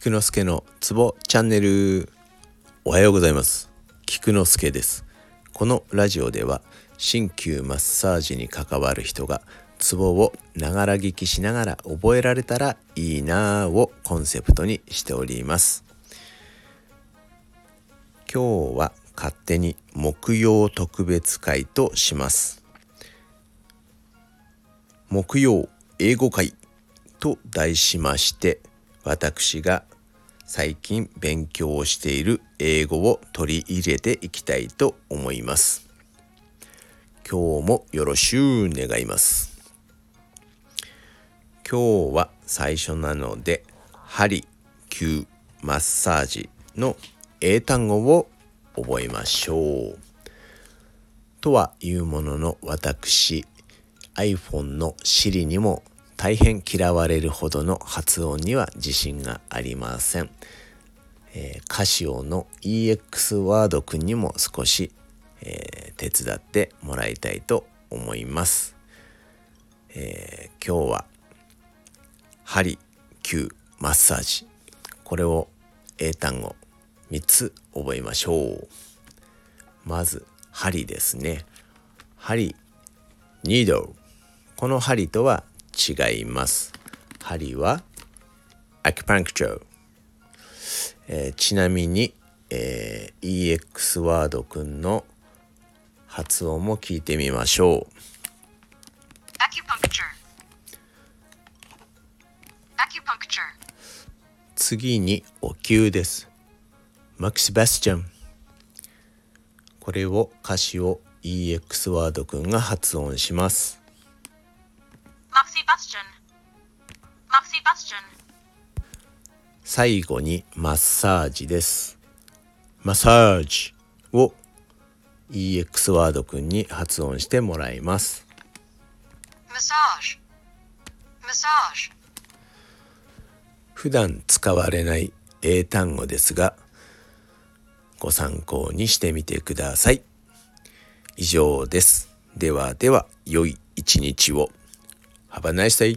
菊之助のツボチャンネル。おはようございます。菊之助です。このラジオでは鍼灸マッサージに関わる人がツボをながら聞きしながら覚えられたらいいなぁをコンセプトにしております。今日は勝手に木曜特別会とします。木曜英語会と題しまして私が最近勉強をしている英語を取り入れていきたいと思います。今日もよろしゅう願います。今日は最初なので針灸マッサージの英単語を覚えましょう。とはいうものの私 iPhone の Siri にも大変嫌われるほどの発音には自信がありません。えー、カシオの EX ワードくんにも少し、えー、手伝ってもらいたいと思います。えー、今日は針、灸、マッサージこれを英単語3つ覚えましょう。まず針ですね。針、ニードこの針とは違います。針はアキパンクチョー、えー、ちなみに、えー、EX ワードくんの発音も聞いてみましょう。次にお灸です。マキシバスチャン。これを歌詞を EX ワードくんが発音します。最後にマッサージです。マッサージを EX ワードくんに発音してもらいます。普段使われない英単語ですがご参考にしてみてください。以上です。ではでは良い一日を。Have a nice day.